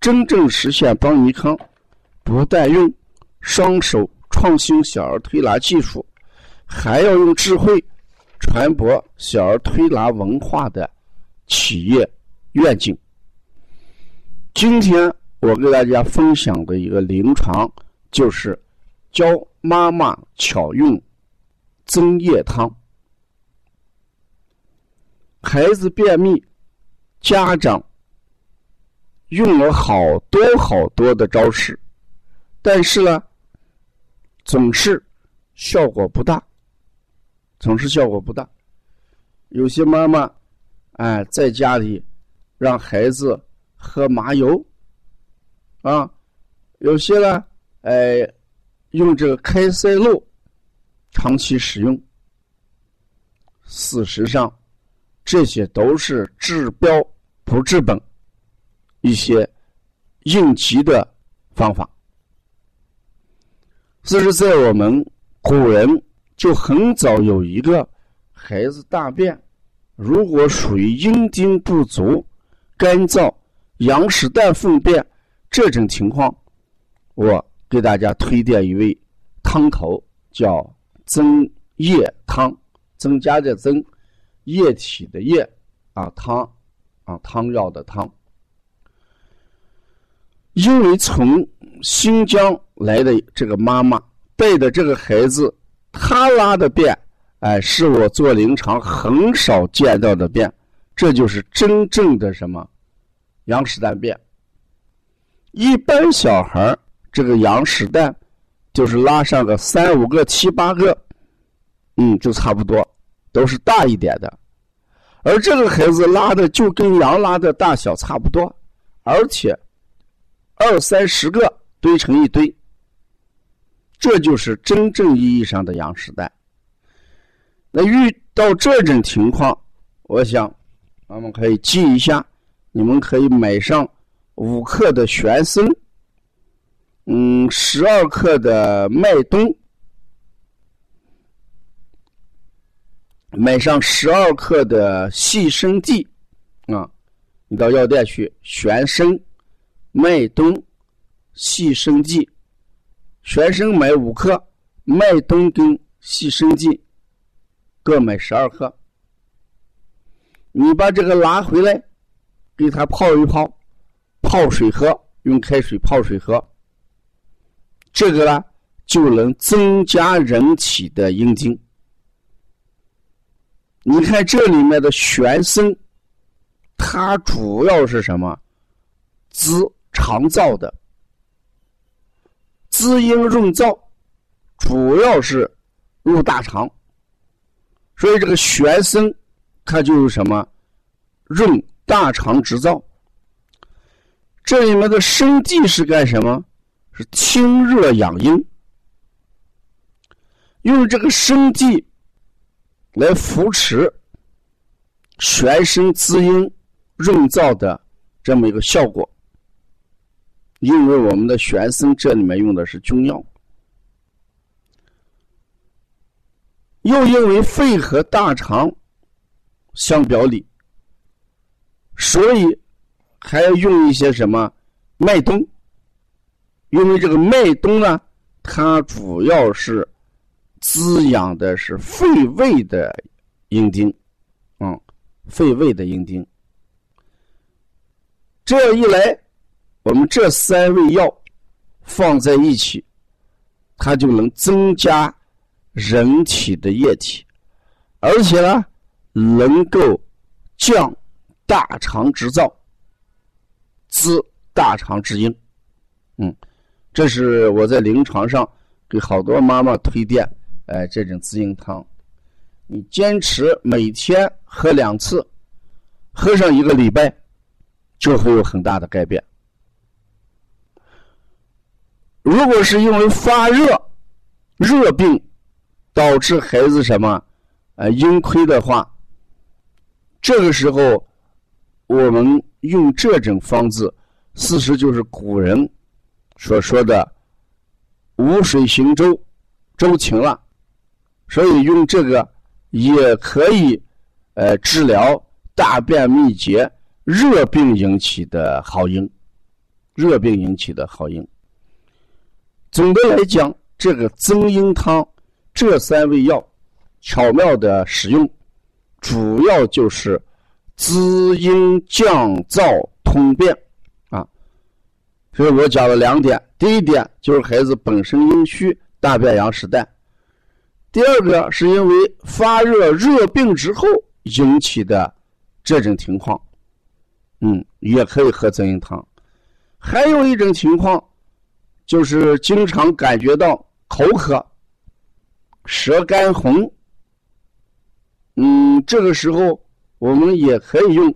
真正实现邦尼康不但用双手创新小儿推拿技术，还要用智慧传播小儿推拿文化的企业愿景。今天我给大家分享的一个临床，就是教妈妈巧用增液汤。孩子便秘，家长。用了好多好多的招式，但是呢，总是效果不大，总是效果不大。有些妈妈，哎，在家里让孩子喝麻油，啊，有些呢，哎，用这个开塞露长期使用。事实上，这些都是治标不治本。一些应急的方法，这是在我们古人就很早有一个孩子大便，如果属于阴茎不足、干燥、羊屎蛋粪便这种情况，我给大家推荐一味汤头，叫增液汤，增加的增，液体的液，啊汤，啊汤药的汤。因为从新疆来的这个妈妈带的这个孩子，他拉的便，哎，是我做临床很少见到的便，这就是真正的什么羊屎蛋便。一般小孩这个羊屎蛋就是拉上个三五个、七八个，嗯，就差不多，都是大一点的，而这个孩子拉的就跟羊拉的大小差不多，而且。二三十个堆成一堆，这就是真正意义上的羊屎蛋。那遇到这种情况，我想，我们可以记一下，你们可以买上五克的玄参，嗯，十二克的麦冬，买上十二克的细生地，啊，你到药店去，玄参。麦冬、细生地，全参买五克，麦冬跟细生地各买十二克。你把这个拿回来，给它泡一泡，泡水喝，用开水泡水喝。这个呢，就能增加人体的阴精。你看这里面的玄参，它主要是什么？滋。肠燥的滋阴润燥，主要是入大肠，所以这个玄参它就是什么润大肠之燥。这里面的生地是干什么？是清热养阴，用这个生地来扶持玄参滋阴润燥的这么一个效果。因为我们的玄参这里面用的是中药，又因为肺和大肠相表里，所以还要用一些什么麦冬。因为这个麦冬呢，它主要是滋养的是肺胃的阴经，嗯，肺胃的阴经。这样一来。我们这三味药放在一起，它就能增加人体的液体，而且呢，能够降大肠之燥，滋大肠之阴。嗯，这是我在临床上给好多妈妈推荐，哎，这种滋阴汤，你坚持每天喝两次，喝上一个礼拜，就会有很大的改变。如果是因为发热、热病导致孩子什么，呃，阴亏的话，这个时候我们用这种方子，事实就是古人所说的“无水行舟，舟停了”，所以用这个也可以，呃，治疗大便秘结、热病引起的好阴，热病引起的好阴。总的来讲，这个增阴汤这三味药巧妙的使用，主要就是滋阴降燥通便啊。所以我讲了两点：第一点就是孩子本身阴虚，大便羊屎蛋；第二个是因为发热热病之后引起的这种情况，嗯，也可以喝增阴汤。还有一种情况。就是经常感觉到口渴、舌干红，嗯，这个时候我们也可以用，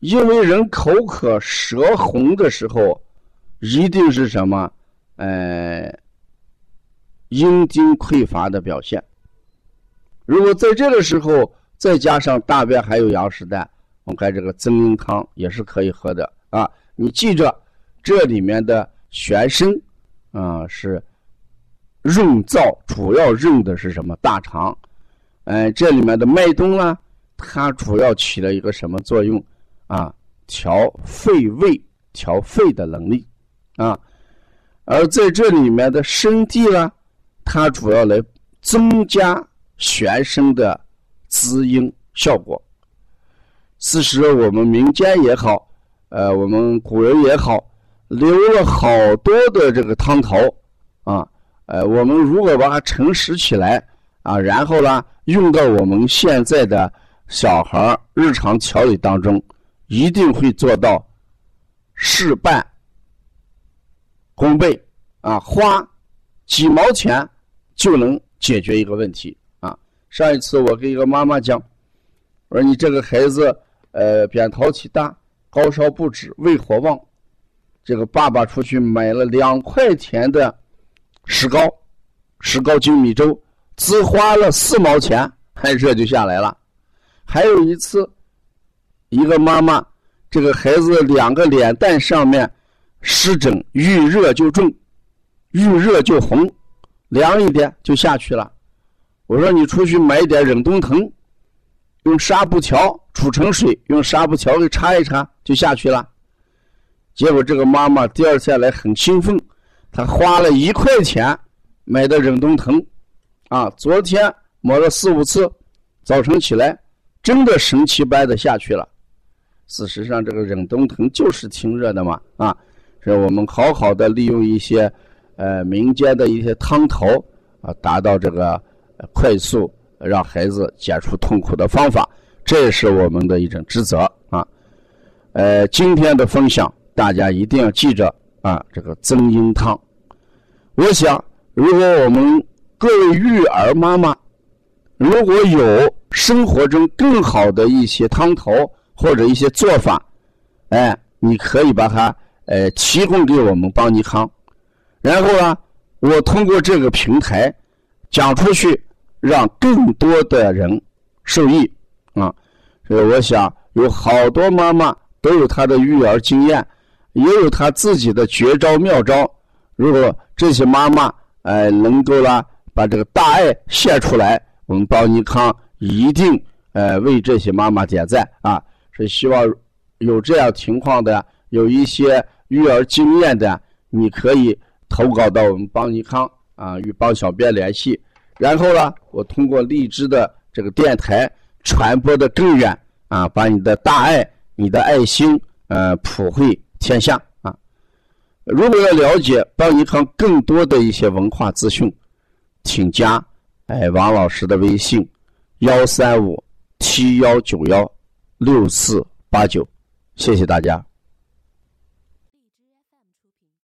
因为人口渴、舌红的时候，一定是什么？呃，阴精匮乏的表现。如果在这个时候再加上大便还有羊屎蛋，我们看这个增阴汤也是可以喝的啊。你记着这里面的。玄参，啊是润燥，主要润的是什么？大肠。哎，这里面的麦冬呢，它主要起了一个什么作用？啊，调肺胃、调肺的能力。啊，而在这里面的生地呢，它主要来增加玄参的滋阴效果。此时我们民间也好，呃，我们古人也好。留了好多的这个汤头，啊，呃，我们如果把它盛实起来，啊，然后呢，用到我们现在的小孩日常调理当中，一定会做到事半功倍，啊，花几毛钱就能解决一个问题，啊。上一次我跟一个妈妈讲，我说你这个孩子，呃，扁桃体大，高烧不止，胃火旺。这个爸爸出去买了两块钱的石膏，石膏精米粥，只花了四毛钱，还热就下来了。还有一次，一个妈妈，这个孩子两个脸蛋上面湿疹，遇热就重，遇热就红，凉一点就下去了。我说你出去买一点忍冬藤，用纱布条煮成水，用纱布条给擦一擦，就下去了。结果这个妈妈第二天来很兴奋，她花了一块钱买的忍冬藤，啊，昨天抹了四五次，早晨起来真的神奇般的下去了。事实上，这个忍冬藤就是清热的嘛，啊，是我们好好的利用一些呃民间的一些汤头啊，达到这个快速让孩子解除痛苦的方法，这也是我们的一种职责啊。呃，今天的分享。大家一定要记着啊，这个增阴汤。我想，如果我们各位育儿妈妈如果有生活中更好的一些汤头或者一些做法，哎，你可以把它呃提供给我们邦尼康，然后呢，我通过这个平台讲出去，让更多的人受益啊。所以我想，有好多妈妈都有她的育儿经验。也有他自己的绝招妙招。如果这些妈妈哎能够啦把这个大爱献出来，我们邦尼康一定呃为这些妈妈点赞啊！是希望有这样情况的，有一些育儿经验的，你可以投稿到我们邦尼康啊，与邦小编联系。然后呢，我通过荔枝的这个电台传播的更远啊，把你的大爱、你的爱心呃普惠。天下啊，如果要了解邦银行更多的一些文化资讯，请加哎王老师的微信：幺三五七幺九幺六四八九。谢谢大家。